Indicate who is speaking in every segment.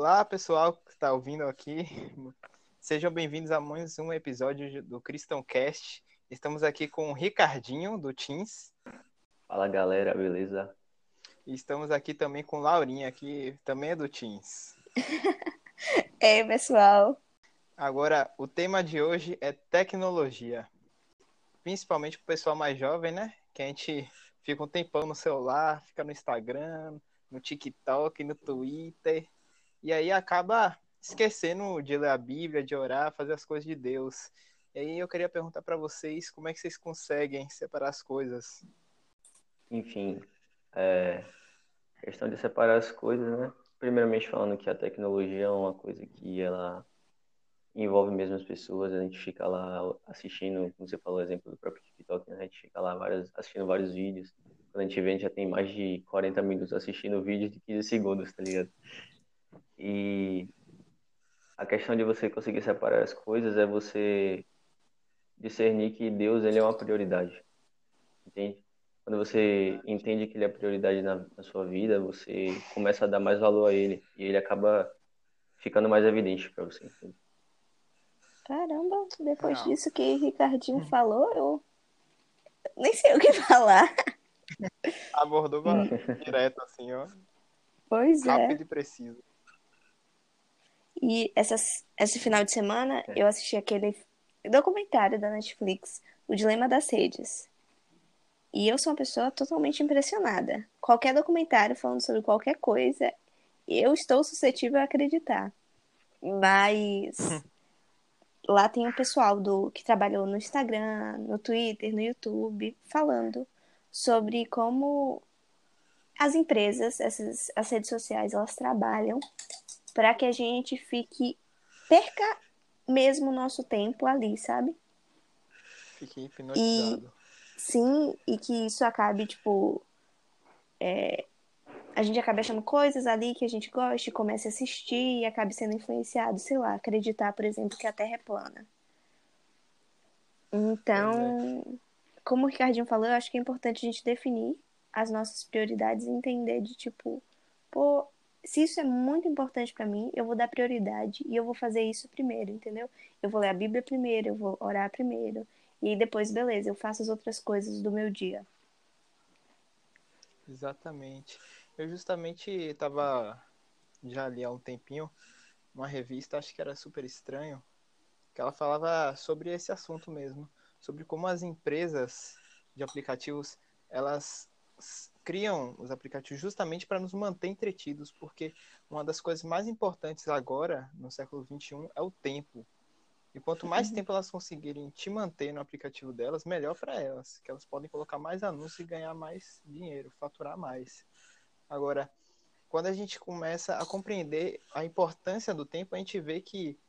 Speaker 1: Olá, pessoal que está ouvindo aqui. Sejam bem-vindos a mais um episódio do Cristão Cast. Estamos aqui com o Ricardinho, do Teams.
Speaker 2: Fala, galera, beleza?
Speaker 1: E estamos aqui também com Laurinha, que também é do Teams.
Speaker 3: Ei, pessoal.
Speaker 1: Agora, o tema de hoje é tecnologia. Principalmente para o pessoal mais jovem, né? Que a gente fica um tempão no celular, fica no Instagram, no TikTok, no Twitter, e aí acaba esquecendo de ler a Bíblia, de orar, fazer as coisas de Deus. E aí eu queria perguntar para vocês como é que vocês conseguem separar as coisas.
Speaker 2: Enfim, é, questão de separar as coisas, né? Primeiramente falando que a tecnologia é uma coisa que ela envolve mesmo as pessoas, a gente fica lá assistindo, como você falou, o exemplo do próprio TikTok, né? a gente fica lá várias, assistindo vários vídeos, quando a gente vê, a gente já tem mais de 40 minutos assistindo vídeos de 15 segundos, tá ligado? E a questão de você conseguir separar as coisas é você discernir que Deus ele é uma prioridade. Entende? Quando você entende que ele é prioridade na, na sua vida, você começa a dar mais valor a ele e ele acaba ficando mais evidente para você. Entende?
Speaker 3: Caramba, depois Não. disso que Ricardinho falou, eu nem sei o que falar.
Speaker 1: Abordou direto assim, ó.
Speaker 3: Pois
Speaker 1: Rápido
Speaker 3: é.
Speaker 1: Rápido e preciso.
Speaker 3: E essas, esse final de semana é. eu assisti aquele documentário da Netflix, O Dilema das Redes. E eu sou uma pessoa totalmente impressionada. Qualquer documentário falando sobre qualquer coisa, eu estou suscetível a acreditar. Mas lá tem o pessoal do que trabalhou no Instagram, no Twitter, no YouTube, falando sobre como as empresas, essas as redes sociais, elas trabalham para que a gente fique perca mesmo o nosso tempo ali, sabe?
Speaker 1: Fique hipnotizado.
Speaker 3: E, sim, e que isso acabe, tipo. É, a gente acabe achando coisas ali que a gente gosta e comece a assistir e acabe sendo influenciado, sei lá, acreditar, por exemplo, que a Terra é plana. Então, é. como o Ricardinho falou, eu acho que é importante a gente definir as nossas prioridades e entender de tipo, pô, se isso é muito importante para mim, eu vou dar prioridade e eu vou fazer isso primeiro, entendeu? Eu vou ler a Bíblia primeiro, eu vou orar primeiro. E depois, beleza, eu faço as outras coisas do meu dia.
Speaker 1: Exatamente. Eu justamente estava já ali há um tempinho uma revista, acho que era super estranho, que ela falava sobre esse assunto mesmo, sobre como as empresas de aplicativos elas criam os aplicativos justamente para nos manter entretidos, porque uma das coisas mais importantes agora, no século XXI, é o tempo. E quanto mais uhum. tempo elas conseguirem te manter no aplicativo delas, melhor para elas, que elas podem colocar mais anúncios e ganhar mais dinheiro, faturar mais. Agora, quando a gente começa a compreender a importância do tempo, a gente vê que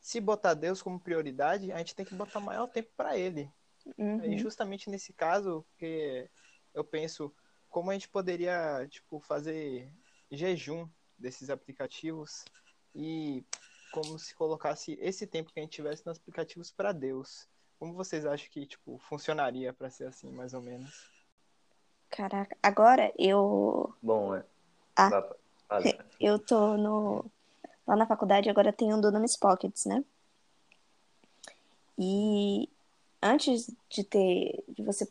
Speaker 1: se botar Deus como prioridade, a gente tem que botar maior tempo para ele. Uhum. E justamente nesse caso que eu penso como a gente poderia, tipo, fazer jejum desses aplicativos e como se colocasse esse tempo que a gente tivesse nos aplicativos para Deus. Como vocês acham que, tipo, funcionaria para ser assim, mais ou menos?
Speaker 3: Caraca, agora eu.
Speaker 2: Bom, é.
Speaker 3: Ah, eu tô no. Lá na faculdade agora tem um Dunamis Pockets, né? E antes de ter. de você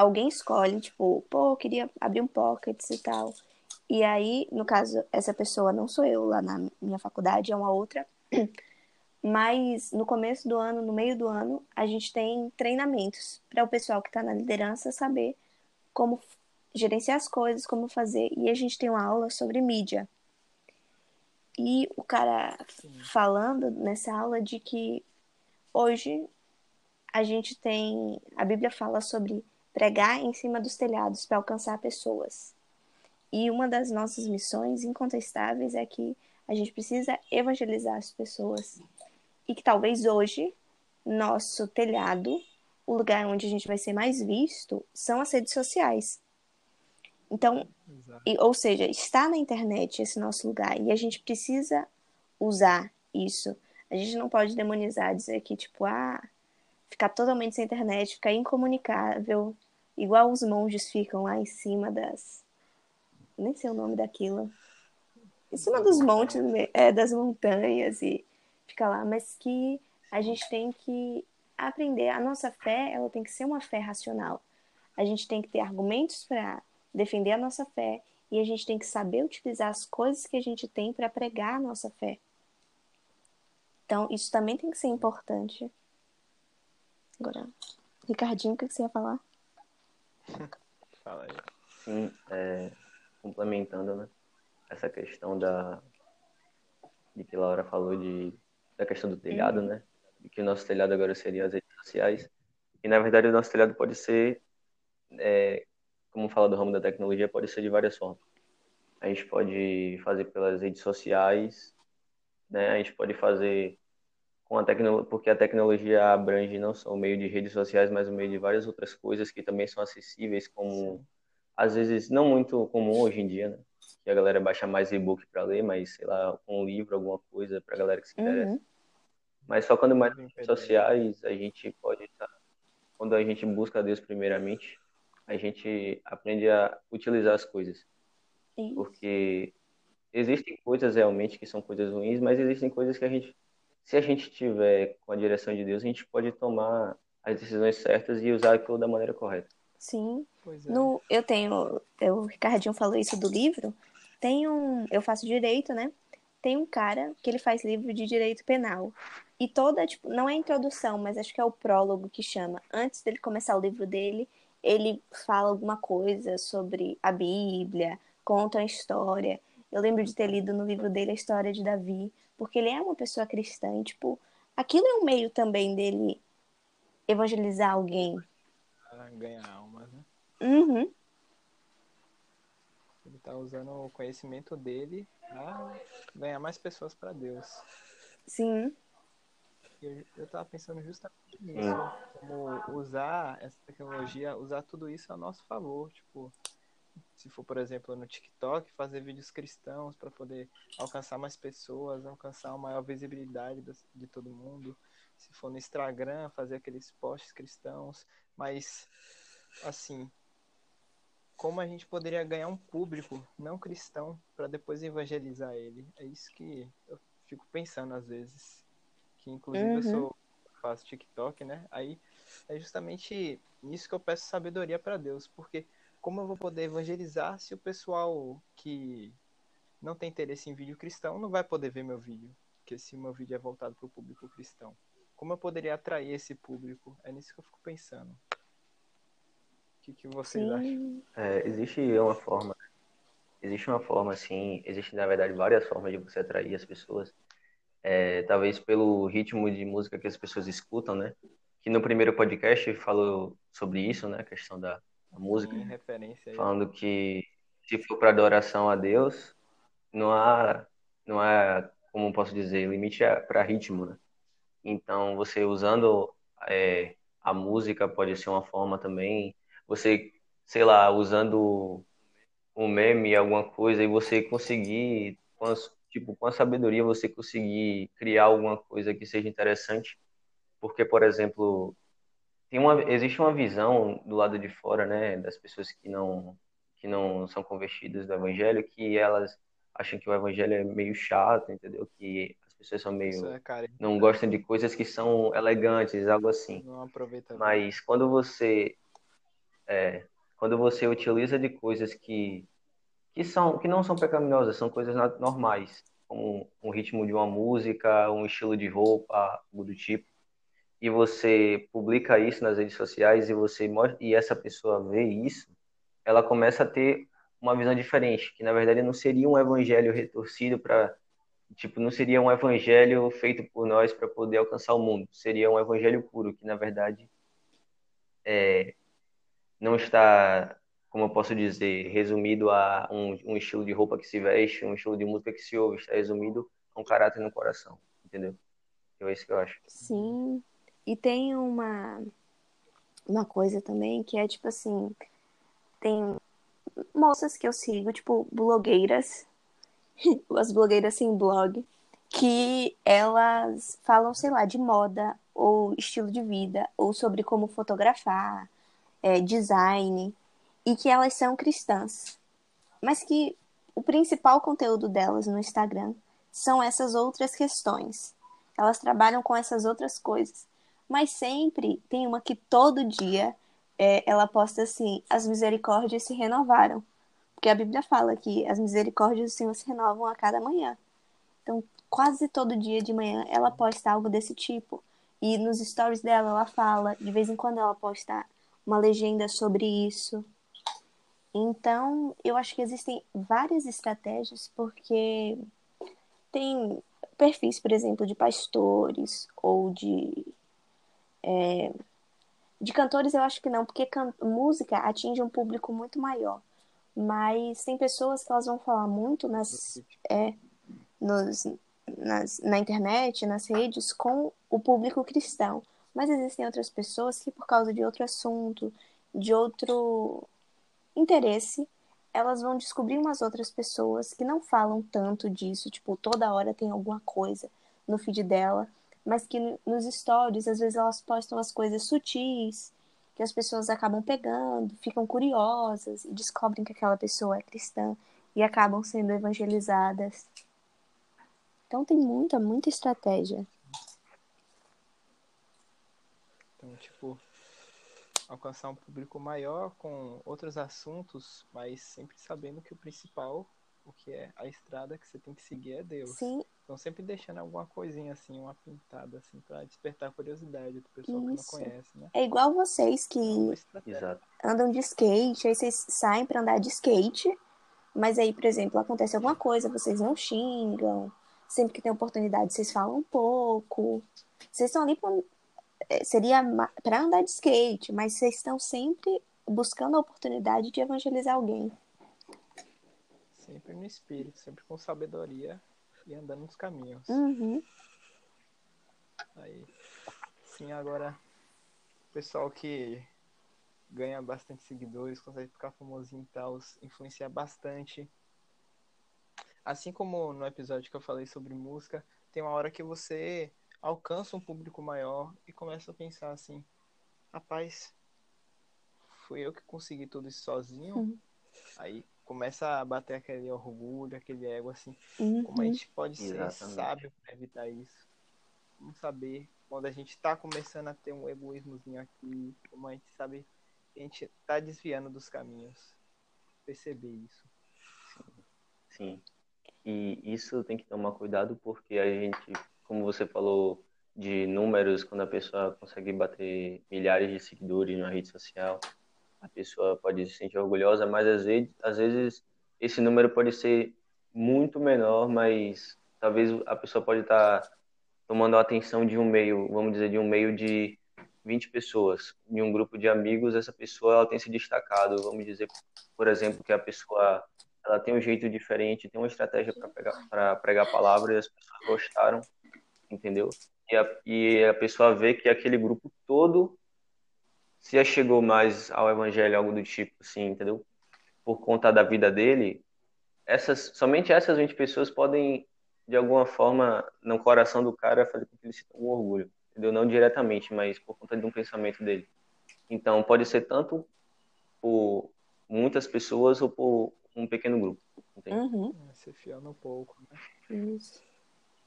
Speaker 3: alguém escolhe, tipo, pô, eu queria abrir um pockets e tal. E aí, no caso, essa pessoa não sou eu lá na minha faculdade, é uma outra. Mas no começo do ano, no meio do ano, a gente tem treinamentos para o pessoal que está na liderança saber como gerenciar as coisas, como fazer. E a gente tem uma aula sobre mídia. E o cara Sim. falando nessa aula de que hoje a gente tem. A Bíblia fala sobre pregar em cima dos telhados para alcançar pessoas. E uma das nossas missões incontestáveis é que a gente precisa evangelizar as pessoas. E que talvez hoje, nosso telhado, o lugar onde a gente vai ser mais visto, são as redes sociais. Então, e, ou seja, está na internet esse nosso lugar e a gente precisa usar isso. A gente não pode demonizar, dizer que, tipo, ah, ficar totalmente sem internet, ficar incomunicável, igual os monges ficam lá em cima das. Nem sei o nome daquilo. em cima dos montes, é, das montanhas e fica lá, mas que a gente tem que aprender. A nossa fé, ela tem que ser uma fé racional. A gente tem que ter argumentos para defender a nossa fé e a gente tem que saber utilizar as coisas que a gente tem para pregar a nossa fé. Então, isso também tem que ser importante. Agora, Ricardinho, o que você ia falar?
Speaker 1: Fala aí.
Speaker 2: Sim, é, complementando, né? Essa questão da de que Laura falou de da questão do telhado, né? De que o nosso telhado agora seria as redes sociais. E na verdade o nosso telhado pode ser, é, como fala do ramo da tecnologia, pode ser de várias formas. A gente pode fazer pelas redes sociais, né? A gente pode fazer com a tecnologia, porque a tecnologia abrange não só o meio de redes sociais, mas o meio de várias outras coisas que também são acessíveis, como Sim. às vezes não muito comum hoje em dia, né? Que a galera baixa mais e-book para ler, mas sei lá, um livro, alguma coisa para a galera que se interessa. Uhum. Mas só quando mais redes sociais a gente pode estar, tá, quando a gente busca Deus primeiramente, a gente aprende a utilizar as coisas. Isso. Porque existem coisas realmente que são coisas ruins, mas existem coisas que a gente se a gente tiver com a direção de Deus, a gente pode tomar as decisões certas e usar aquilo da maneira correta.
Speaker 3: Sim. É. No, eu tenho, o Ricardinho falou isso do livro. Tem um, eu faço direito, né? Tem um cara que ele faz livro de direito penal. E toda, tipo, não é a introdução, mas acho que é o prólogo que chama. Antes dele começar o livro dele, ele fala alguma coisa sobre a Bíblia, conta a história. Eu lembro de ter lido no livro dele a história de Davi, porque ele é uma pessoa cristã e, tipo, aquilo é um meio também dele evangelizar alguém.
Speaker 1: Ganhar almas, né?
Speaker 3: Uhum.
Speaker 1: Ele tá usando o conhecimento dele pra ganhar mais pessoas para Deus.
Speaker 3: Sim.
Speaker 1: Eu, eu tava pensando justamente nisso. Como usar essa tecnologia, usar tudo isso a nosso favor. Tipo, se for, por exemplo, no TikTok, fazer vídeos cristãos para poder alcançar mais pessoas, alcançar uma maior visibilidade de todo mundo. Se for no Instagram, fazer aqueles posts cristãos. Mas, assim, como a gente poderia ganhar um público não cristão para depois evangelizar ele? É isso que eu fico pensando às vezes. Que, inclusive, uhum. eu sou faço TikTok, né? Aí é justamente nisso que eu peço sabedoria para Deus, porque como eu vou poder evangelizar se o pessoal que não tem interesse em vídeo cristão não vai poder ver meu vídeo? Porque se meu vídeo é voltado para o público cristão. Como eu poderia atrair esse público? É nisso que eu fico pensando. O que, que vocês Sim. acham?
Speaker 2: É, existe uma forma. Existe uma forma, assim. Existe, na verdade, várias formas de você atrair as pessoas. É, talvez pelo ritmo de música que as pessoas escutam, né? Que no primeiro podcast falou sobre isso, né? A questão da, a música,
Speaker 1: Sim, referência
Speaker 2: falando que se for para adoração a Deus, não há, não há, como posso dizer, limite para ritmo, né? Então, você usando é, a música pode ser uma forma também. Você, sei lá, usando um meme, alguma coisa, e você conseguir, com as, tipo, com a sabedoria, você conseguir criar alguma coisa que seja interessante. Porque, por exemplo, uma, existe uma visão do lado de fora, né, das pessoas que não que não são convertidas do evangelho, que elas acham que o evangelho é meio chato, entendeu? Que as pessoas são meio é, cara, não gostam de coisas que são elegantes, algo assim.
Speaker 1: Não aproveita.
Speaker 2: Mas quando você é, quando você utiliza de coisas que que são que não são pecaminosas, são coisas normais, como um ritmo de uma música, um estilo de roupa, algo do tipo e você publica isso nas redes sociais e você mostra, e essa pessoa vê isso, ela começa a ter uma visão diferente, que na verdade não seria um evangelho retorcido para tipo, não seria um evangelho feito por nós para poder alcançar o mundo, seria um evangelho puro que na verdade é, não está, como eu posso dizer, resumido a um, um estilo de roupa que se veste, um estilo de música que se ouve, está resumido a um caráter no coração, entendeu? Então, é isso que eu acho.
Speaker 3: Sim, e tem uma, uma coisa também que é tipo assim: tem moças que eu sigo, tipo, blogueiras, as blogueiras sem blog, que elas falam, sei lá, de moda, ou estilo de vida, ou sobre como fotografar, é, design, e que elas são cristãs. Mas que o principal conteúdo delas no Instagram são essas outras questões. Elas trabalham com essas outras coisas. Mas sempre tem uma que todo dia é, ela posta assim: as misericórdias se renovaram. Porque a Bíblia fala que as misericórdias do Senhor se renovam a cada manhã. Então, quase todo dia de manhã ela posta algo desse tipo. E nos stories dela ela fala, de vez em quando ela posta uma legenda sobre isso. Então, eu acho que existem várias estratégias, porque tem perfis, por exemplo, de pastores ou de. É, de cantores, eu acho que não, porque can música atinge um público muito maior. Mas tem pessoas que elas vão falar muito nas, é, nos, nas, na internet, nas redes, com o público cristão. Mas existem outras pessoas que, por causa de outro assunto, de outro interesse, elas vão descobrir umas outras pessoas que não falam tanto disso, tipo, toda hora tem alguma coisa no feed dela, mas que nos stories, às vezes elas postam as coisas sutis, que as pessoas acabam pegando, ficam curiosas e descobrem que aquela pessoa é cristã e acabam sendo evangelizadas. Então tem muita, muita estratégia.
Speaker 1: Então, tipo, alcançar um público maior com outros assuntos, mas sempre sabendo que o principal, o que é a estrada que você tem que seguir é Deus.
Speaker 3: Sim.
Speaker 1: Então sempre deixando alguma coisinha assim, uma pintada assim, para despertar a curiosidade do pessoal Isso. que não conhece, né?
Speaker 3: É igual vocês que andam de skate, aí vocês saem para andar de skate, mas aí, por exemplo, acontece alguma coisa, vocês não xingam, sempre que tem oportunidade vocês falam um pouco. Vocês estão ali é, seria para andar de skate, mas vocês estão sempre buscando a oportunidade de evangelizar alguém.
Speaker 1: Sempre no espírito, sempre com sabedoria e andando nos caminhos.
Speaker 3: Uhum.
Speaker 1: Aí, sim, agora, o pessoal que ganha bastante seguidores, consegue ficar famosinho e tal, influenciar bastante. Assim como no episódio que eu falei sobre música, tem uma hora que você alcança um público maior e começa a pensar assim: rapaz, fui eu que consegui tudo isso sozinho. Uhum. Aí começa a bater aquele orgulho, aquele ego assim: uhum. como a gente pode Exatamente. ser sábio para evitar isso? Vamos saber quando a gente está começando a ter um egoísmozinho aqui, como a gente sabe que a gente está desviando dos caminhos. Perceber isso.
Speaker 2: Sim. Sim. E isso tem que tomar cuidado porque a gente como você falou, de números, quando a pessoa consegue bater milhares de seguidores na rede social, a pessoa pode se sentir orgulhosa, mas às vezes, às vezes esse número pode ser muito menor, mas talvez a pessoa pode estar tomando a atenção de um meio, vamos dizer, de um meio de 20 pessoas. Em um grupo de amigos, essa pessoa ela tem se destacado, vamos dizer, por exemplo, que a pessoa ela tem um jeito diferente, tem uma estratégia para pregar, pregar a palavra e as pessoas gostaram entendeu? E a, e a pessoa vê que aquele grupo todo se chegou mais ao evangelho, algo do tipo, assim, entendeu? Por conta da vida dele, essas, somente essas 20 pessoas podem, de alguma forma, no coração do cara, fazer com que ele sinta um orgulho, entendeu? Não diretamente, mas por conta de um pensamento dele. Então, pode ser tanto por muitas pessoas ou por um pequeno grupo. Entende?
Speaker 3: Uhum.
Speaker 1: É, ser fiel no pouco, né?
Speaker 3: Isso.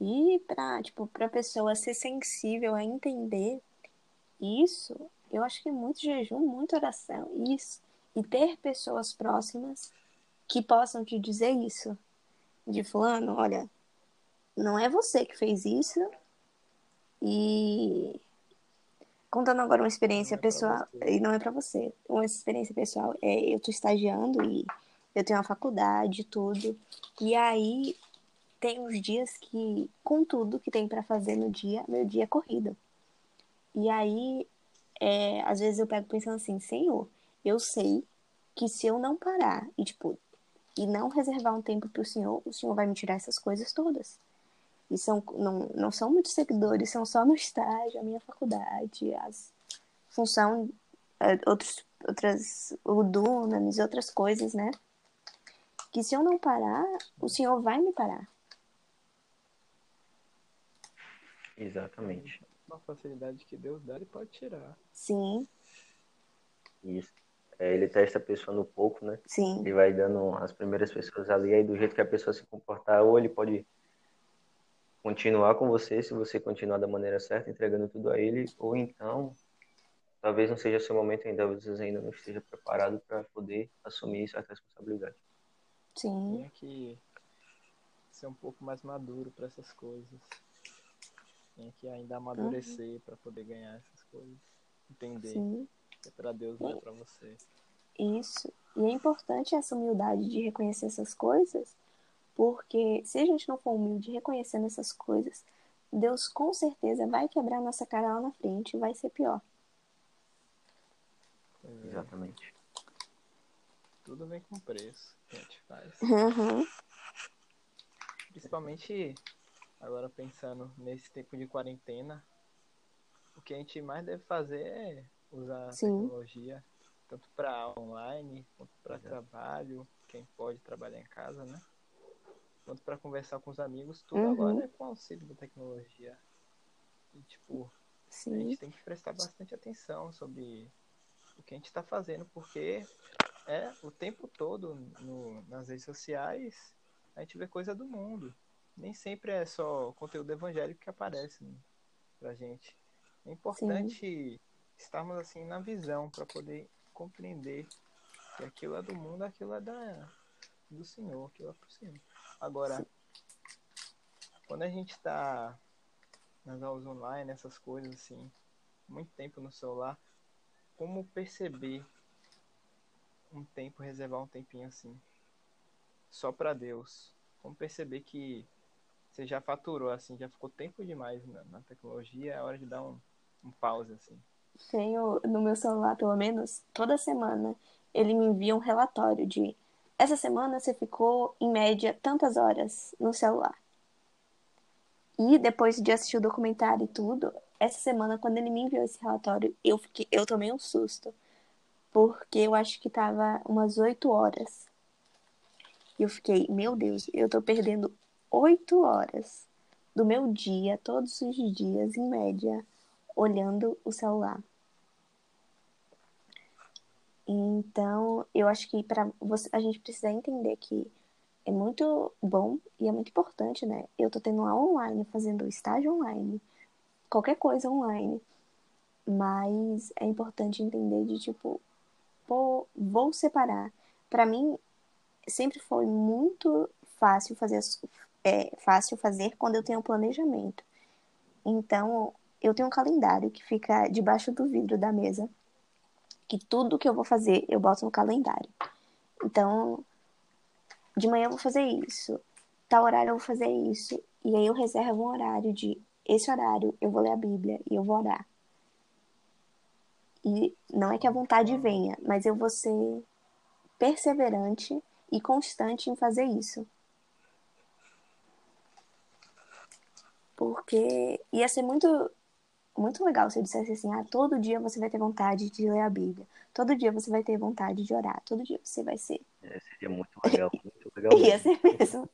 Speaker 3: E para tipo, a pessoa ser sensível a entender isso, eu acho que muito jejum, muita oração, isso. E ter pessoas próximas que possam te dizer isso. De fulano, olha, não é você que fez isso. E contando agora uma experiência é pessoal, e não é para você. Uma experiência pessoal, é, eu tô estagiando e eu tenho uma faculdade tudo. E aí tem uns dias que, com tudo que tem para fazer no dia, meu dia é corrido. E aí, é, às vezes eu pego pensando assim, Senhor, eu sei que se eu não parar e, tipo, e não reservar um tempo pro Senhor, o Senhor vai me tirar essas coisas todas. E são, não, não são muitos seguidores, são só no estágio, a minha faculdade, as função, é, outros, outras, o Dunamis, outras coisas, né? Que se eu não parar, o Senhor vai me parar.
Speaker 2: Exatamente.
Speaker 1: Uma facilidade que Deus dá, ele pode tirar.
Speaker 3: Sim.
Speaker 2: Isso. é, ele testa a pessoa no pouco, né?
Speaker 3: Sim.
Speaker 2: Ele vai dando as primeiras pessoas ali, aí do jeito que a pessoa se comportar, ou ele pode continuar com você, se você continuar da maneira certa, entregando tudo a ele, ou então talvez não seja seu momento ainda, você ainda não esteja preparado para poder assumir essa responsabilidade.
Speaker 3: Sim.
Speaker 1: Tinha que ser um pouco mais maduro para essas coisas. Tinha que ainda amadurecer para poder ganhar essas coisas. Entender
Speaker 3: Sim.
Speaker 1: que é para Deus, não é para você.
Speaker 3: Isso. E é importante essa humildade de reconhecer essas coisas, porque se a gente não for humilde reconhecendo essas coisas, Deus com certeza vai quebrar nossa cara lá na frente e vai ser pior.
Speaker 1: É,
Speaker 2: Exatamente.
Speaker 1: tudo vem com preço que a gente faz.
Speaker 3: Uhum.
Speaker 1: Principalmente agora pensando nesse tempo de quarentena, o que a gente mais deve fazer é usar a
Speaker 3: Sim.
Speaker 1: tecnologia, tanto para online, quanto para trabalho, quem pode trabalhar em casa, né? Quanto para conversar com os amigos, tudo
Speaker 3: Uhum.
Speaker 1: agora é com auxílio da tecnologia. E tipo, a
Speaker 3: Sim.
Speaker 1: gente tem que prestar bastante atenção sobre o que a gente está fazendo, porque é o tempo todo no, nas redes sociais a gente vê coisa do mundo. Nem sempre é só conteúdo evangélico que aparece né, pra gente. É importante estarmos assim na visão para poder compreender que aquilo é do mundo, aquilo é da, do Senhor, aquilo é pro Senhor. Agora, quando a gente está nas aulas online, essas coisas assim, muito tempo no celular, como perceber um tempo, reservar um tempinho assim, só para Deus? Como perceber que você já faturou assim, já ficou tempo demais na, na tecnologia, é hora de dar um, um pause assim.
Speaker 3: Tenho no meu celular, pelo menos, toda semana, ele me envia um relatório de essa semana você ficou, em média, tantas horas no celular. E depois de assistir o documentário e tudo, essa semana, quando ele me enviou esse relatório, eu, fiquei, eu tomei um susto. Porque eu acho que tava umas oito horas. E eu fiquei, meu Deus, eu tô perdendo oito horas do meu dia, todos os dias, em média, olhando o celular. Então, eu acho que para a gente precisa entender que é muito bom e é muito importante, né? Eu tô tendo aula online, fazendo estágio online, qualquer coisa online. Mas é importante entender de tipo, pô, vou separar. Para mim sempre foi muito fácil fazer as- é, fácil fazer quando eu tenho planejamento. Então, eu tenho um calendário que fica debaixo do vidro da mesa, que tudo que eu vou fazer eu boto no calendário. Então, de manhã eu vou fazer isso, tal horário eu vou fazer isso, e aí eu reservo um horário de esse horário eu vou ler a Bíblia e eu vou orar. E não é que a vontade venha, mas eu vou ser perseverante e constante em fazer isso. Porque ia ser muito muito legal se eu dissesse assim, ah, todo dia você vai ter vontade de ler a Bíblia. Todo dia você vai ter vontade de orar. Todo dia você vai ser.
Speaker 2: É, seria muito legal, muito legal
Speaker 3: Ia ser mesmo.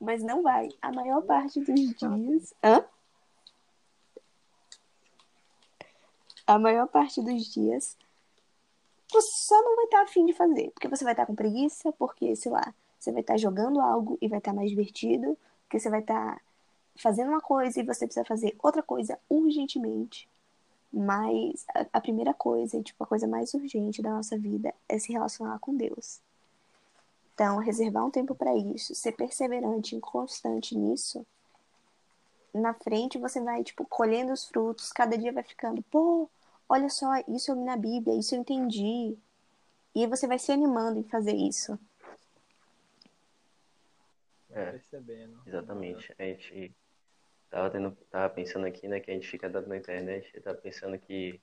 Speaker 3: Mas não vai. A maior parte dos dias. Hã? A maior parte dos dias você só não vai estar afim de fazer. Porque você vai estar com preguiça, porque, sei lá, você vai estar jogando algo e vai estar mais divertido, porque você vai estar fazendo uma coisa e você precisa fazer outra coisa urgentemente. Mas a, a primeira coisa, e tipo, a coisa mais urgente da nossa vida é se relacionar com Deus. Então, reservar um tempo para isso, ser perseverante e constante nisso, na frente você vai, tipo, colhendo os frutos, cada dia vai ficando, pô, olha só, isso eu li na Bíblia, isso eu entendi. E aí você vai se animando em fazer isso.
Speaker 2: É.
Speaker 1: percebendo.
Speaker 2: Exatamente. A gente tava, tendo, tava pensando aqui, né, que a gente fica dando na internet, eu tava pensando que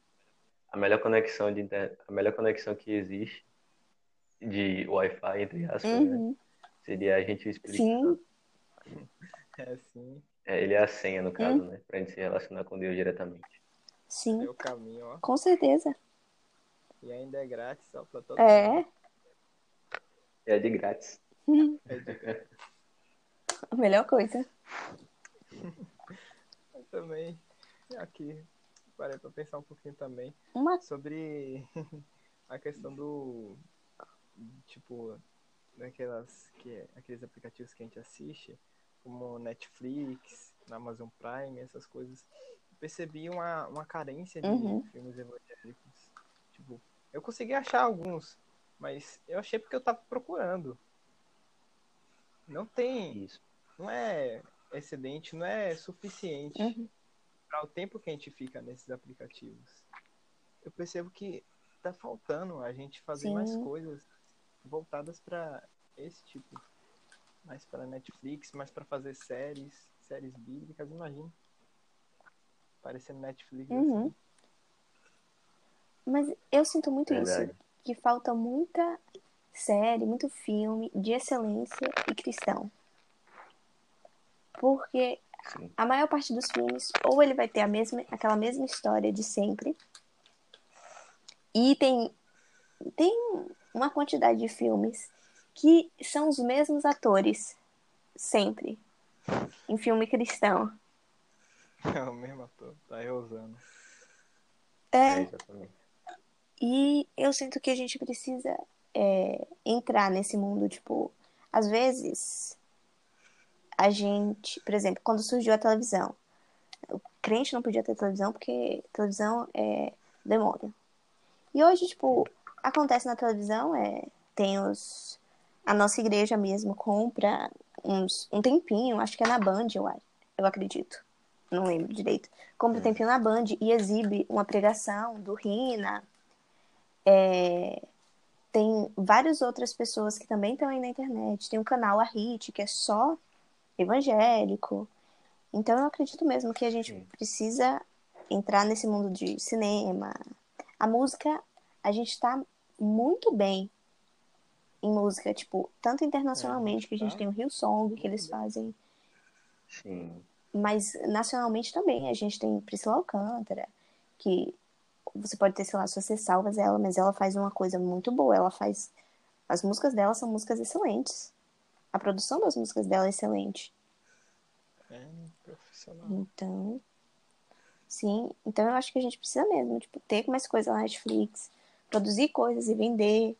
Speaker 2: a melhor conexão de inter... a melhor conexão que existe de Wi-Fi, entre aspas, né,
Speaker 3: Uhum.
Speaker 2: seria a gente e Espírito
Speaker 3: Sim.
Speaker 1: É sim,
Speaker 2: É, ele é a senha, no caso, né, pra gente se relacionar com Deus diretamente.
Speaker 3: Sim,
Speaker 1: é o caminho, ó.
Speaker 3: com certeza.
Speaker 1: E ainda é grátis, ó, pra todo
Speaker 3: É.
Speaker 1: mundo.
Speaker 2: É de grátis.
Speaker 1: É de grátis.
Speaker 3: A melhor coisa.
Speaker 1: Também, aqui, parei pra pensar um pouquinho também
Speaker 3: Uma.
Speaker 1: sobre a questão do. Tipo, daquelas. Que, aqueles aplicativos que a gente assiste, como Netflix, na Amazon Prime, essas coisas. Percebi uma, uma carência de
Speaker 3: Uhum.
Speaker 1: filmes evangélicos. Tipo, eu consegui achar alguns, mas eu achei porque eu tava procurando. Não tem.
Speaker 2: Isso.
Speaker 1: Não é excedente, não é suficiente
Speaker 3: Uhum.
Speaker 1: para o tempo que a gente fica nesses aplicativos. Eu percebo que tá faltando a gente fazer mais
Speaker 3: Sim.
Speaker 1: coisas voltadas para esse tipo, mais para Netflix, mais para fazer séries, séries bíblicas, imagina. Parecendo Netflix
Speaker 3: Uhum.
Speaker 1: assim.
Speaker 3: Mas eu sinto muito
Speaker 2: Verdade.
Speaker 3: isso, que falta muita série, muito filme de excelência e cristão. Porque
Speaker 2: Sim.
Speaker 3: a maior parte dos filmes, ou ele vai ter a mesma, aquela mesma história de sempre, e tem, tem uma quantidade de filmes que são os mesmos atores, sempre, em filme cristão.
Speaker 1: É o mesmo ator, tá reusando.
Speaker 2: É,
Speaker 3: É. E eu sinto que a gente precisa é, entrar nesse mundo, tipo, às vezes a gente, por exemplo, quando surgiu a televisão, o crente não podia ter televisão porque televisão é demônio. E hoje, tipo, acontece na televisão, é, tem os. A nossa igreja mesmo compra uns, um tempinho, acho que é na Band, eu, eu acredito. Não lembro direito. Compra um
Speaker 2: É.
Speaker 3: tempinho na Band e exibe uma pregação do Rina. É, tem várias outras pessoas que também estão aí na internet. Tem um canal, a Hit, que é só evangélico. Então eu acredito mesmo que a gente
Speaker 2: Sim.
Speaker 3: precisa entrar nesse mundo de cinema. A música, a gente tá muito bem em música, tipo, tanto internacionalmente, que a gente
Speaker 1: tá.
Speaker 3: tem o Rio Song, que eles fazem,
Speaker 2: Sim.
Speaker 3: mas nacionalmente também. A gente tem Priscila Alcântara, que você pode ter, sei lá, suas salvas ela, mas ela faz uma coisa muito boa. Ela faz. As músicas dela são músicas excelentes. A produção das músicas dela é excelente.
Speaker 1: É profissional.
Speaker 3: Então. Sim, então eu acho que a gente precisa mesmo, tipo, ter mais coisa na Netflix, produzir coisas e vender.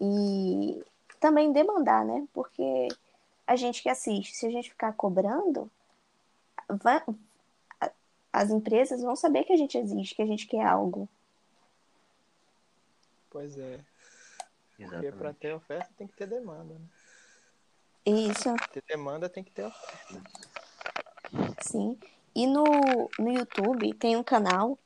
Speaker 3: E também demandar, né? Porque a gente que assiste, se a gente ficar cobrando, vai- as empresas vão saber que a gente existe, que a gente quer algo.
Speaker 1: Pois é. Porque
Speaker 2: Exatamente.
Speaker 1: para ter oferta tem que ter demanda, né?
Speaker 3: Isso,
Speaker 1: Ter demanda tem que ter oferta.
Speaker 3: sim. E no, no YouTube tem um canal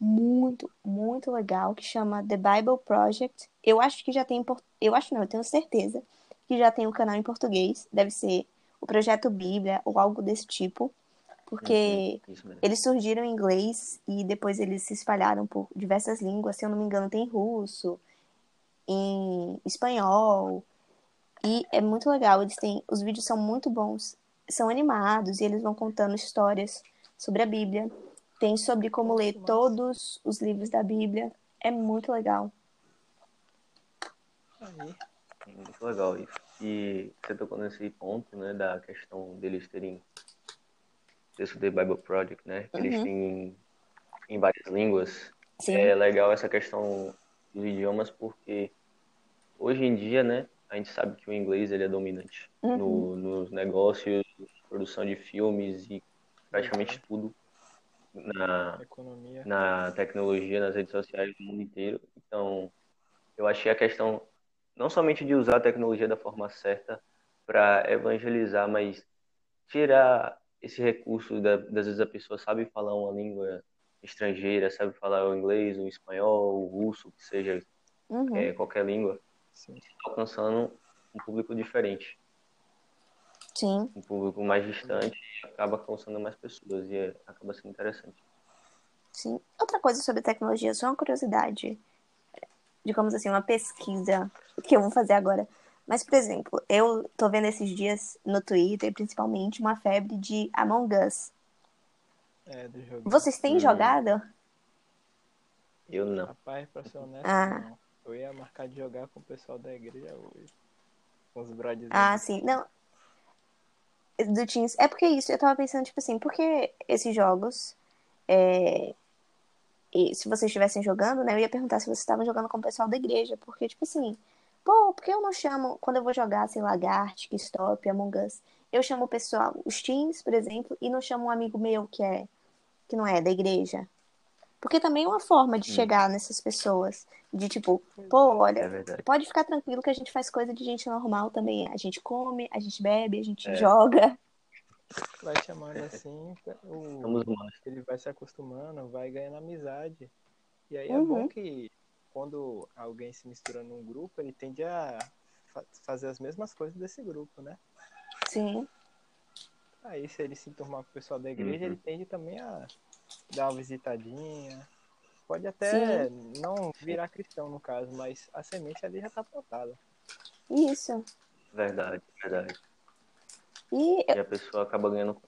Speaker 3: muito, muito legal que chama The Bible Project. Eu acho que já tem eu acho não, eu tenho certeza que já tem um canal em português, deve ser o Projeto Bíblia ou algo desse tipo, porque
Speaker 2: Uhum,
Speaker 3: eles surgiram em inglês e depois eles se espalharam por diversas línguas, se eu não me engano, tem russo, em espanhol. E é muito legal, eles têm, os vídeos são muito bons, são animados e eles vão contando histórias sobre a Bíblia. Tem sobre como ler
Speaker 1: massa.
Speaker 3: todos os livros da Bíblia. É muito legal.
Speaker 2: Muito legal isso. E você tocou nesse ponto, né, da questão deles terem texto The Bible Project, né? que Eles
Speaker 3: Uhum.
Speaker 2: têm em várias línguas.
Speaker 3: Sim.
Speaker 2: É legal essa questão dos idiomas porque hoje em dia, né, a gente sabe que o inglês ele é dominante
Speaker 3: Uhum.
Speaker 2: no, nos negócios, produção de filmes e praticamente tudo na
Speaker 1: Economia.
Speaker 2: na tecnologia, nas redes sociais do mundo inteiro. Então, eu achei a questão não somente de usar a tecnologia da forma certa para evangelizar, mas tirar esse recurso da, das vezes a pessoa sabe falar uma língua estrangeira, sabe falar o inglês, o espanhol, o russo, que seja
Speaker 3: Uhum.
Speaker 2: é, qualquer língua,
Speaker 1: Sim.
Speaker 2: alcançando um público diferente,
Speaker 3: Sim.
Speaker 2: um público mais distante, e acaba alcançando mais pessoas e é- acaba sendo interessante.
Speaker 3: Sim. Outra coisa sobre tecnologia, só uma curiosidade. Digamos assim, uma pesquisa que eu vou fazer agora. Mas, por exemplo, eu tô vendo esses dias no Twitter, principalmente, uma febre de Among Us.
Speaker 1: É, do jogo.
Speaker 3: Vocês têm
Speaker 2: Hum.
Speaker 3: jogado?
Speaker 2: Eu não.
Speaker 1: Rapaz, pra ser honesto,
Speaker 3: Ah.
Speaker 1: não. Eu ia marcar de jogar com o pessoal da igreja hoje. Com os brothers.
Speaker 3: Ah, sim. Não. Do Teams. É porque isso, eu tava pensando, tipo assim, porque esses jogos. é, e se vocês estivessem jogando, né, eu ia perguntar se vocês estavam jogando com o pessoal da igreja, porque, tipo assim, pô, por que eu não chamo, quando eu vou jogar, sei lá, Gartic, Stop, Among Us, eu chamo o pessoal, os teams, por exemplo, e não chamo um amigo meu que é, que não é da igreja? Porque também é uma forma de
Speaker 2: Hum.
Speaker 3: chegar nessas pessoas, de tipo, pô, olha,
Speaker 2: É
Speaker 3: pode ficar tranquilo que a gente faz coisa de gente normal também, a gente come, a gente bebe, a gente
Speaker 2: É.
Speaker 3: joga.
Speaker 1: Vai chamando assim, o... Ele vai se acostumando, vai ganhando amizade. E aí é
Speaker 3: Uhum.
Speaker 1: bom que quando alguém se mistura num grupo, ele tende a fa- fazer as mesmas coisas desse grupo, né?
Speaker 3: Sim,
Speaker 1: Aí se ele se enturmar com o pessoal da igreja,
Speaker 2: Uhum.
Speaker 1: ele tende também a dar uma visitadinha. Pode até não virar cristão no caso, mas a semente ali já tá plantada.
Speaker 3: isso.
Speaker 2: Verdade, verdade.
Speaker 3: E
Speaker 2: E a pessoa acaba ganhando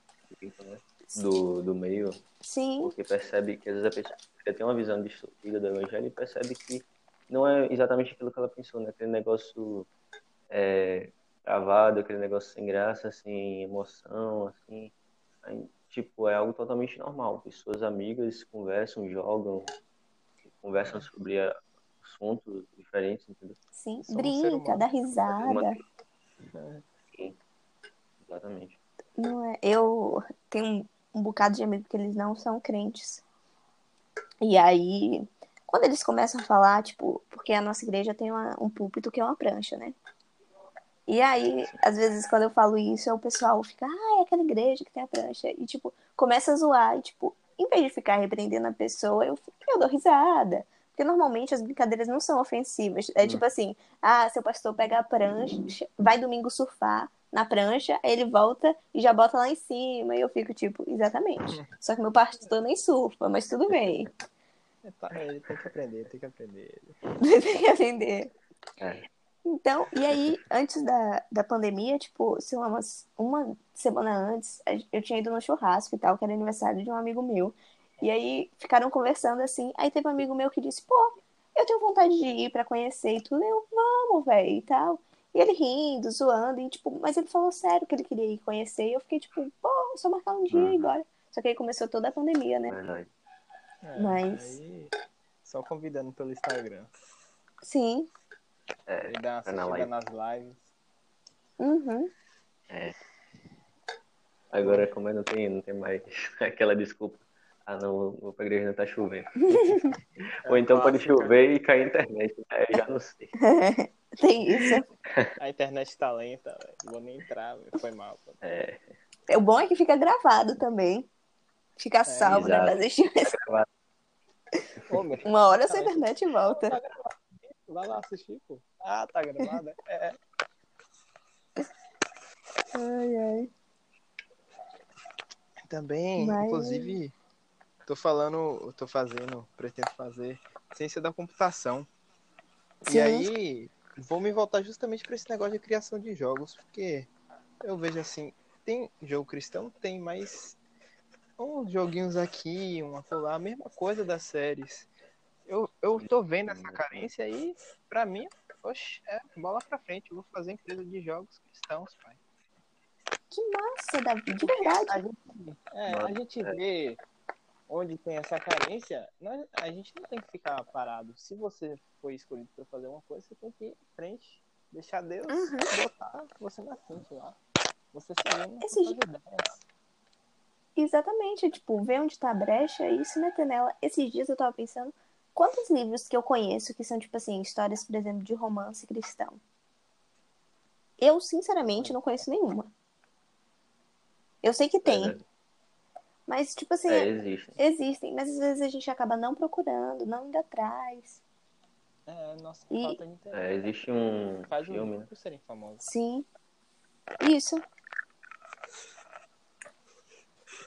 Speaker 2: né? Do, do meio,
Speaker 3: sim,
Speaker 2: porque percebe que às vezes a pessoa tem uma visão distorcida do evangelho e percebe que não é exatamente aquilo que ela pensou, né? Aquele negócio é, travado, aquele negócio sem graça, sem emoção, assim. Aí, tipo, é algo totalmente normal. Pessoas amigas conversam, jogam, conversam sobre assuntos diferentes, entendeu?
Speaker 3: sim, brinca, dá risada.
Speaker 2: Exatamente.
Speaker 3: Não é? Eu tenho um, um bocado de amigos que eles não são crentes. E aí, quando eles começam a falar, tipo, porque a nossa igreja tem uma- um púlpito que é uma prancha, né? E aí, às vezes, quando eu falo isso, o pessoal fica, ah, é aquela igreja que tem a prancha. E, tipo, começa a zoar. E, tipo, em vez de ficar repreendendo a pessoa, eu, eu dou risada. Porque normalmente as brincadeiras não são ofensivas. É tipo assim, ah, seu pastor pega a prancha, vai domingo surfar na prancha, aí ele volta e já bota lá em cima. E eu fico tipo, exatamente. Só que meu pastor nem surfa, mas tudo bem.
Speaker 1: É, tá, Ele tem que aprender, tem que aprender.
Speaker 3: Tem que aprender.
Speaker 2: É.
Speaker 3: Então, e aí, antes da, da pandemia, tipo, sei lá, umas, uma semana antes, eu tinha ido no churrasco e tal, que era aniversário de um amigo meu. E aí ficaram conversando assim. Aí teve um amigo meu que disse, pô, eu tenho vontade de ir pra conhecer e tudo. Eu, vamos, velho, e tal. E ele rindo, zoando, e tipo, mas ele falou sério que ele queria ir conhecer. E eu fiquei tipo, pô, só marcar um dia e
Speaker 2: Uhum.
Speaker 3: bora. Só que aí começou toda a pandemia, né?
Speaker 2: Verdade.
Speaker 1: É,
Speaker 3: Mas-
Speaker 1: Aí, só convidando pelo Instagram.
Speaker 3: Sim.
Speaker 2: É,
Speaker 1: Ele dá uma
Speaker 2: tá live.
Speaker 1: nas lives.
Speaker 3: Uhum.
Speaker 2: Agora, como é, não tem, não tem mais aquela desculpa. Ah, não, vou pra igreja não tá chovendo. Ou então pode
Speaker 1: clássica.
Speaker 2: chover e cair a internet. né? Eu já não sei.
Speaker 3: Tem isso.
Speaker 1: A internet tá lenta, velho. Vou nem entrar, velho. Foi mal. pô.
Speaker 2: É,
Speaker 3: O bom é que fica gravado também. Fica salvo, né?
Speaker 2: exato.
Speaker 3: Pra assistir.
Speaker 1: Ô, meu,
Speaker 3: Uma hora essa
Speaker 1: Tá,
Speaker 3: internet volta.
Speaker 1: Vai lá assistir, pô. Ah, tá gravada? É.
Speaker 3: Ai, ai.
Speaker 1: Também,
Speaker 3: Mas-
Speaker 1: inclusive, tô falando, tô fazendo, pretendo fazer ciência da computação.
Speaker 3: Sim.
Speaker 1: E aí, vou me voltar justamente para esse negócio de criação de jogos, porque eu vejo assim, tem jogo cristão? Tem, mas uns joguinhos aqui, um acolá, a mesma coisa das séries. Eu, eu tô vendo essa carência aí, pra mim, oxe, é bola pra frente, eu vou fazer empresa de jogos cristãos, pai.
Speaker 3: Que massa, Davi. De verdade.
Speaker 1: A gente, é, a gente vê onde tem essa carência, nós- a gente não tem que ficar parado. Se você foi escolhido para fazer uma coisa, você tem que ir em frente, deixar Deus
Speaker 3: Uhum.
Speaker 1: botar você na frente lá. Você seguindo
Speaker 3: Esse
Speaker 1: ideias.
Speaker 3: Exatamente. Tipo, ver onde tá a brecha e se meter nela. Esses dias eu tava pensando, quantos livros que eu conheço que são, tipo assim, histórias, por exemplo, de romance cristão? Eu, sinceramente, não conheço nenhuma. Eu sei que tem,
Speaker 2: É,
Speaker 3: mas, tipo assim,
Speaker 2: é, existe.
Speaker 3: existem, mas às vezes a gente acaba não procurando, não indo atrás.
Speaker 1: É, nossa,
Speaker 3: E-
Speaker 1: falta de interesse.
Speaker 2: É, existe um
Speaker 1: Faz um
Speaker 2: filme,
Speaker 1: livro
Speaker 2: né?
Speaker 1: por serem famosos.
Speaker 3: Sim. Isso.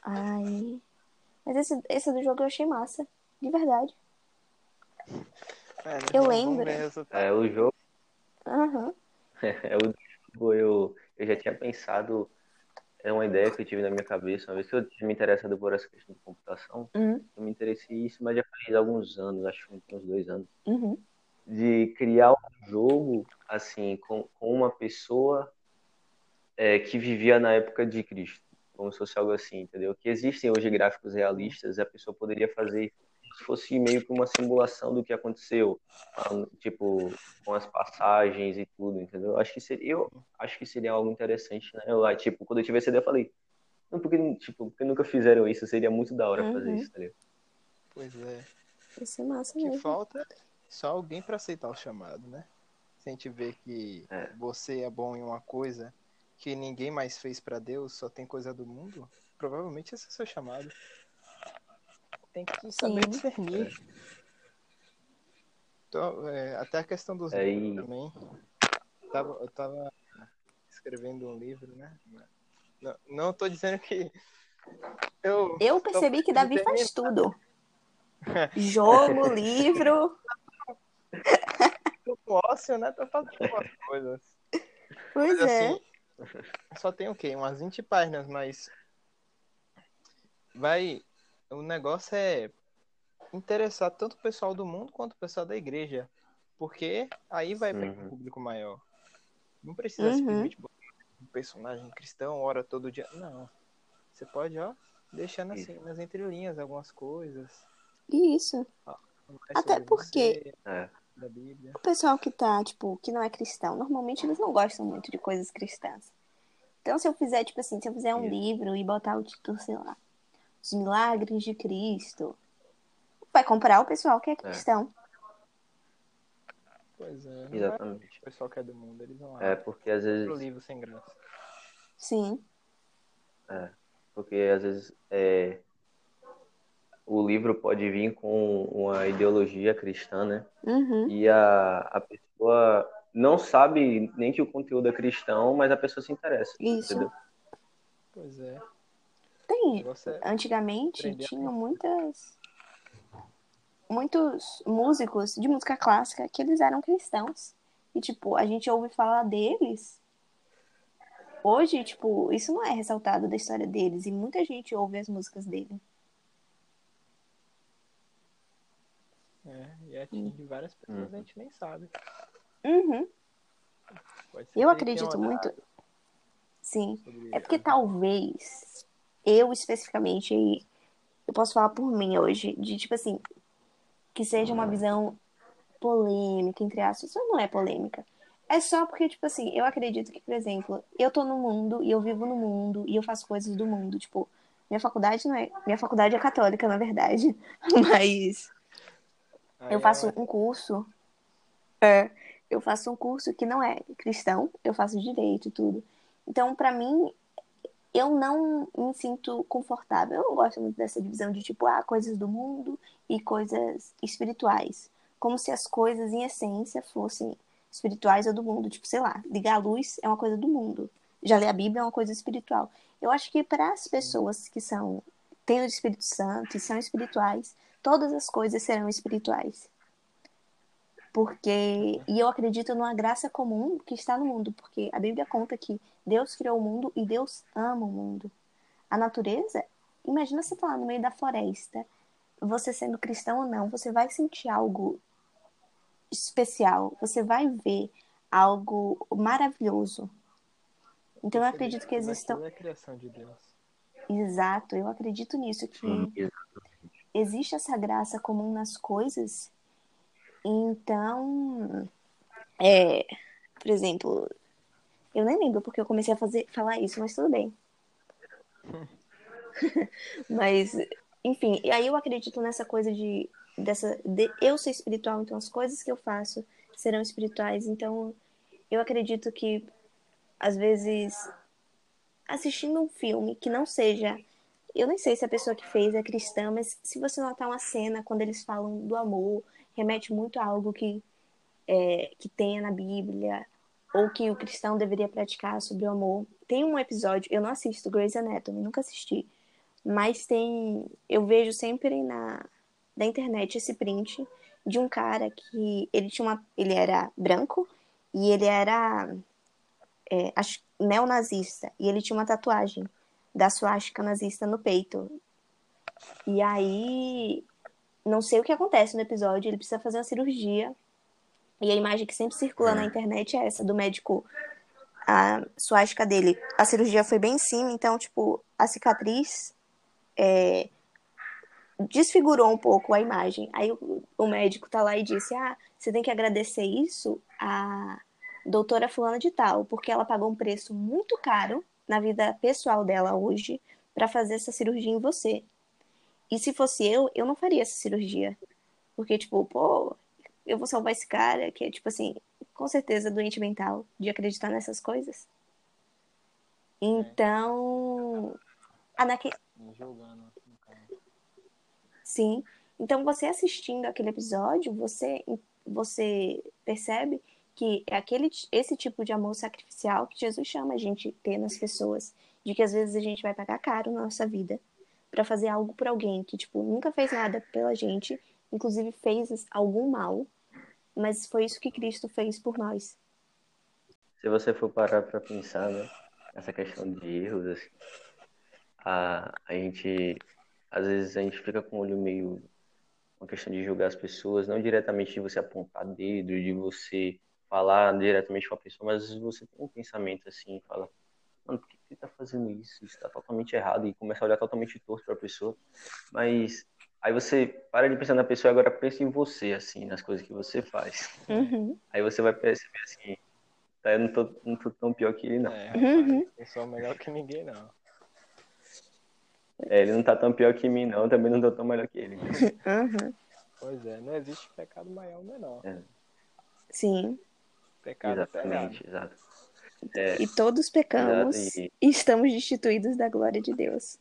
Speaker 3: Ai. Mas esse, esse do jogo eu achei massa. De verdade.
Speaker 1: É, né,
Speaker 3: Eu lembro.
Speaker 1: Vamos ver o resultado.
Speaker 2: É, o jogo,
Speaker 3: Aham.
Speaker 2: é, o jogo eu, eu já tinha pensado, é uma ideia que eu tive na minha cabeça, uma vez que eu tinha me interessado por essa questão de computação,
Speaker 3: Uhum.
Speaker 2: eu me interessei isso, mas já faz alguns anos, acho que uns dois anos,
Speaker 3: Uhum.
Speaker 2: de criar um jogo, assim, com, com uma pessoa é, que vivia na época de Cristo, como se fosse algo assim, entendeu? Que existem hoje gráficos realistas, e a pessoa poderia fazer se fosse meio que uma simulação do que aconteceu, tipo, com as passagens e tudo, entendeu? Acho que seria, eu acho que seria algo interessante, né? Eu lá, tipo, quando eu tive essa ideia, eu falei, não, porque, tipo, porque nunca fizeram isso, seria muito da hora
Speaker 3: Uhum.
Speaker 2: fazer isso, tá ligado?
Speaker 1: Pois é.
Speaker 3: Isso é massa
Speaker 1: O que
Speaker 3: mesmo.
Speaker 1: falta é só alguém pra aceitar o chamado, né? Se a gente vê que
Speaker 2: É.
Speaker 1: você é bom em uma coisa que ninguém mais fez pra Deus, só tem coisa do mundo, provavelmente esse é o seu chamado. Tem que saber
Speaker 3: Sim.
Speaker 1: discernir. Então, é, até a questão dos
Speaker 2: É,
Speaker 1: livros também. Tava, eu tava escrevendo um livro, né? Não, não tô dizendo que eu
Speaker 3: Eu percebi que Davi faz tudo. Jogo, livro.
Speaker 1: tô com ócio, né? Tô fazendo algumas coisas.
Speaker 3: Pois
Speaker 1: Mas,
Speaker 3: é.
Speaker 1: assim, só tem o quê? Umas 20 páginas, mas vai. O negócio é interessar tanto o pessoal do mundo quanto o pessoal da igreja. Porque aí vai um
Speaker 2: Uhum.
Speaker 1: público maior. Não precisa
Speaker 3: Uhum.
Speaker 1: simplesmente botar um personagem cristão, ora todo dia. Não. Você pode, ó, deixando assim, nas entrelinhas algumas coisas.
Speaker 3: Isso.
Speaker 1: mais
Speaker 3: Até porque-
Speaker 1: você,
Speaker 2: É.
Speaker 3: O pessoal que tá, tipo, que não é cristão, normalmente eles não gostam muito de coisas cristãs. Então, se eu fizer, tipo assim, se eu fizer um
Speaker 2: Isso.
Speaker 3: livro e botar o título, sei lá, Os Milagres de Cristo, vai comprar o pessoal que é cristão.
Speaker 1: Pois é. não vai-
Speaker 2: Exatamente.
Speaker 1: O pessoal que é do mundo, eles vão lá.
Speaker 2: É, porque às vezes
Speaker 1: livro sem graça.
Speaker 3: Sim.
Speaker 2: Porque às vezes é, o livro pode vir com uma ideologia cristã, né?
Speaker 3: Uhum.
Speaker 2: E a, a pessoa não sabe nem que o conteúdo é cristão, mas a pessoa se interessa.
Speaker 3: Isso.
Speaker 2: Entendeu?
Speaker 1: Pois é.
Speaker 3: Tem.
Speaker 1: é.
Speaker 3: Antigamente tinham muitas muitos músicos de música clássica que eles eram cristãos. E tipo, a gente ouve falar deles. Hoje, tipo, isso não é ressaltado da história deles e muita gente ouve as músicas dele.
Speaker 1: É, e atinge várias pessoas,
Speaker 2: Uhum.
Speaker 1: a gente nem sabe.
Speaker 3: Uhum. Eu acredito muito. Sim. É porque talvez eu especificamente, eu posso falar por mim hoje, de tipo assim, que seja uma visão polêmica, entre aspas, mas não é polêmica. É só porque, tipo assim, eu acredito que, por exemplo, eu tô no mundo e eu vivo no mundo e eu faço coisas do mundo. Tipo, minha faculdade não é. Minha faculdade é católica, na verdade. Mas
Speaker 1: Aí
Speaker 3: eu faço
Speaker 1: é-
Speaker 3: um curso. É, eu faço um curso que não é cristão, eu faço direito e tudo. Então, pra mim, eu não me sinto confortável. Eu não gosto muito dessa divisão de tipo, ah, coisas do mundo e coisas espirituais. Como se as coisas, em essência, fossem espirituais ou do mundo. Tipo, sei lá, ligar a luz é uma coisa do mundo. Já ler a Bíblia é uma coisa espiritual. Eu acho que para as pessoas que são têm o Espírito Santo e são espirituais, todas as coisas serão espirituais. Porque e eu acredito numa graça comum que está no mundo, porque a Bíblia conta que Deus criou o mundo e Deus ama o mundo. A natureza, imagina você tá lá no meio da floresta, você sendo cristão ou não, você vai sentir algo especial, você vai ver algo maravilhoso. Então eu acredito que existam
Speaker 1: é a criação de Deus.
Speaker 3: Exato, eu acredito nisso, que
Speaker 2: Sim,
Speaker 3: existe essa graça comum nas coisas. Então, é, por exemplo, eu nem lembro porque eu comecei a fazer, falar isso, mas tudo bem. mas, enfim, e aí eu acredito nessa coisa de, dessa, de eu ser espiritual, então as coisas que eu faço serão espirituais. Então, eu acredito que, às vezes, assistindo um filme que não seja eu nem sei se a pessoa que fez é cristã, mas se você notar uma cena quando eles falam do amor, remete muito a algo que, é, que tenha na Bíblia, ou que o cristão deveria praticar sobre o amor. Tem um episódio, eu não assisto Grey's Anatomy, nunca assisti, mas tem, eu vejo sempre na, na internet esse print de um cara que ele tinha uma, ele era branco e ele era é, acho, neonazista e ele tinha uma tatuagem da suástica nazista no peito. E aí, não sei o que acontece no episódio, ele precisa fazer uma cirurgia. E a imagem que sempre circula na internet é essa do médico, a suástica dele. A cirurgia foi bem em cima, então, tipo, a cicatriz é, desfigurou um pouco a imagem. Aí o, o médico tá lá e disse: Ah, você tem que agradecer isso à doutora fulana de tal, porque ela pagou um preço muito caro na vida pessoal dela hoje para fazer essa cirurgia em você. E se fosse eu, eu não faria essa cirurgia. Porque, tipo, pô, eu vou salvar esse cara, que é, tipo assim, com certeza doente mental, de acreditar nessas coisas. Então. A naque...
Speaker 1: Julgando.
Speaker 3: Sim. Então, você assistindo aquele episódio, você, você percebe que é aquele, esse tipo de amor sacrificial que Jesus chama a gente ter nas pessoas. De que às vezes a gente vai pagar caro na nossa vida para fazer algo por alguém que, tipo, nunca fez nada pela gente, inclusive fez algum mal, mas foi isso que Cristo fez por nós.
Speaker 2: Se você for parar para pensar, né, questão de erros, assim, a, a gente, às vezes a gente fica com o olho meio, uma questão de julgar as pessoas, não diretamente de você apontar dedo, de você falar diretamente com a pessoa, mas você tem um pensamento assim, fala, mano, por que você tá fazendo isso? Isso tá totalmente errado e começa a olhar totalmente torto para a pessoa. Mas aí você para de pensar na pessoa e agora pensa em você, assim, nas coisas que você faz.
Speaker 3: Uhum.
Speaker 2: Aí você vai perceber assim, tá, eu não tô, não tô tão pior que ele, não.
Speaker 1: É,
Speaker 3: Uhum.
Speaker 1: eu sou melhor que ninguém, não.
Speaker 2: É, ele não tá tão pior que mim, não, também não tô tão melhor que ele.
Speaker 3: Uhum.
Speaker 1: Pois é, não existe pecado maior ou menor.
Speaker 3: Sim.
Speaker 1: Pecado é pecado.
Speaker 2: Exatamente, exato. É,
Speaker 3: E todos pecamos e...
Speaker 2: e-
Speaker 3: estamos destituídos da glória de Deus.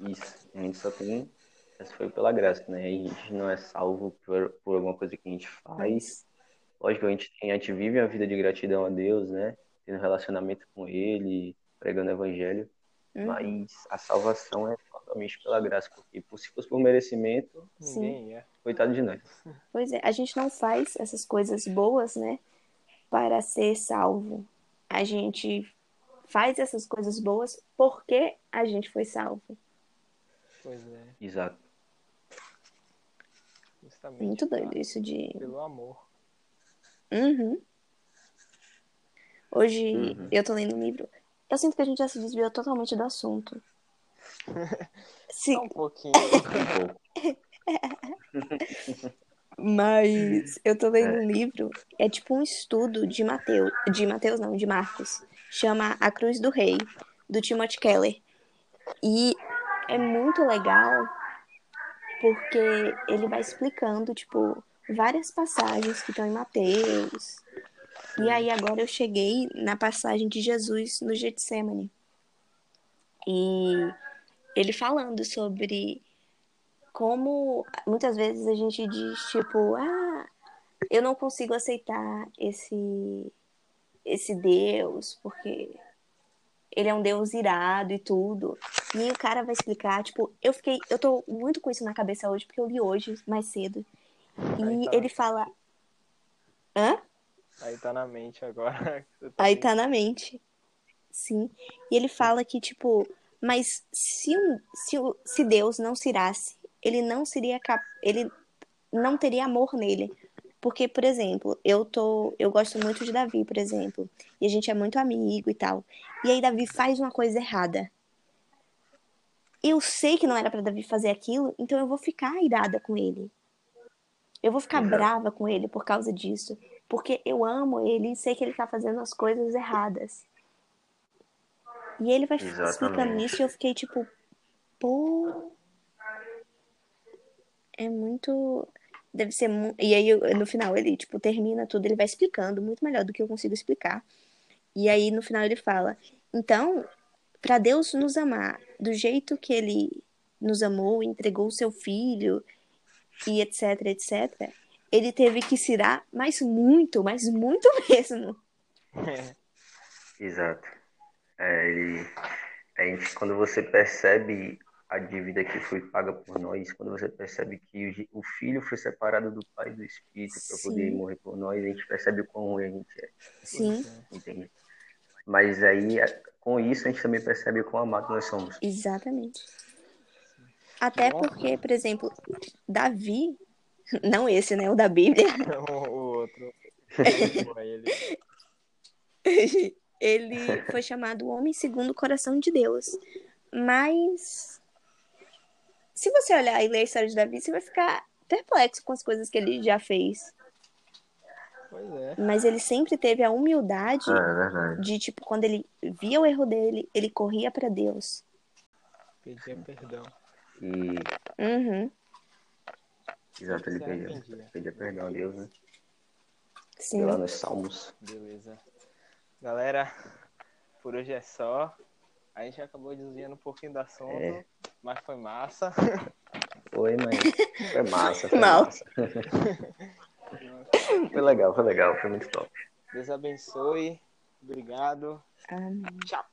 Speaker 2: Isso, a gente só tem. Essa foi pela graça, né? A gente não é salvo por, por alguma coisa que a gente faz. Lógico, a gente, a gente vive uma vida de gratidão a Deus, né? Tendo relacionamento com Ele, pregando o Evangelho.
Speaker 3: Uhum.
Speaker 2: Mas a salvação é totalmente pela graça, porque por- se fosse por merecimento,
Speaker 3: Sim.
Speaker 1: Ninguém ia.
Speaker 2: coitado de nós.
Speaker 3: Pois é, a gente não faz essas coisas boas, né, para ser salvo. A gente faz essas coisas boas porque a gente foi salvo.
Speaker 1: Pois é.
Speaker 2: Exato.
Speaker 1: Justamente
Speaker 3: Muito
Speaker 1: pra-
Speaker 3: doido isso de.
Speaker 1: Pelo amor.
Speaker 3: Uhum. Hoje
Speaker 2: Uhum.
Speaker 3: eu tô lendo um livro. Eu sinto que a gente já se desviou totalmente do assunto. Sim,
Speaker 1: Só um pouquinho.
Speaker 3: Mas eu tô lendo um livro, é tipo um estudo de Mateus, de Mateus não, de Marcos. Chama A Cruz do Rei, do Timothy Keller. E é muito legal porque ele vai explicando, tipo, várias passagens que estão em Mateus. E aí agora eu cheguei na passagem de Jesus no Getsemane. E ele falando sobre como muitas vezes a gente diz tipo, ah, eu não consigo aceitar esse esse Deus porque ele é um Deus irado e tudo. E o cara vai explicar, tipo, eu fiquei, eu tô muito com isso na cabeça hoje porque eu li hoje mais cedo. E
Speaker 1: tá.
Speaker 3: ele fala, hã?
Speaker 1: Aí tá na mente agora. Você
Speaker 3: Aí tá na mente. Sim. E ele fala que, tipo, mas se, um, se, se Deus não se irasse, ele não seria cap... ele não teria amor nele. Porque, por exemplo, eu tô, eu gosto muito de Davi, por exemplo, e a gente é muito amigo e tal. E aí Davi faz uma coisa errada. Eu sei que não era pra Davi fazer aquilo, então eu vou ficar irada com ele. Eu vou ficar
Speaker 2: Exato.
Speaker 3: brava com ele por causa disso, porque eu amo ele e sei que ele tá fazendo as coisas erradas. E ele vai
Speaker 2: Exatamente.
Speaker 3: explicando isso e eu fiquei tipo, pô, é muito. Deve ser. mu- E aí, no final, ele, tipo, termina tudo, ele vai explicando muito melhor do que eu consigo explicar. E aí, no final, ele fala: então, para Deus nos amar do jeito que ele nos amou, entregou o seu filho e etc, etc, ele teve que se irar, mas muito, mas muito mesmo.
Speaker 2: Exato. É, e a gente, quando você percebe a dívida que foi paga por nós, quando você percebe que o filho foi separado do pai e do espírito para poder morrer por nós, a gente percebe o quão ruim a gente é,
Speaker 3: Sim,
Speaker 2: entende? Mas aí, com isso, a gente também percebe o quão amado nós somos.
Speaker 3: exatamente. Até porque, por exemplo, Davi, não esse, né, o da Bíblia,
Speaker 1: o, o outro. Ele
Speaker 3: foi chamado homem segundo o coração de Deus. Mas se você olhar e ler a história de Davi, você vai ficar perplexo com as coisas que ele já fez.
Speaker 1: Pois é.
Speaker 3: Mas ele sempre teve a humildade
Speaker 2: é verdade.
Speaker 3: de, tipo, quando ele via o erro dele, ele corria pra Deus.
Speaker 1: Pedia perdão.
Speaker 2: E,
Speaker 3: Uhum,
Speaker 2: exato, ele
Speaker 1: Se
Speaker 2: pedia,
Speaker 1: arrependia.
Speaker 2: pedia perdão a Deus, né?
Speaker 3: sim.
Speaker 2: Lá nos Salmos.
Speaker 1: Beleza. Galera, por hoje é só. A gente acabou desviando um pouquinho do assunto,
Speaker 2: É.
Speaker 1: mas foi massa.
Speaker 2: Foi, mas foi massa. Foi
Speaker 3: Mal.
Speaker 2: massa. Foi legal, foi legal, foi muito top.
Speaker 1: Deus abençoe. Obrigado.
Speaker 3: Amém.
Speaker 1: Tchau.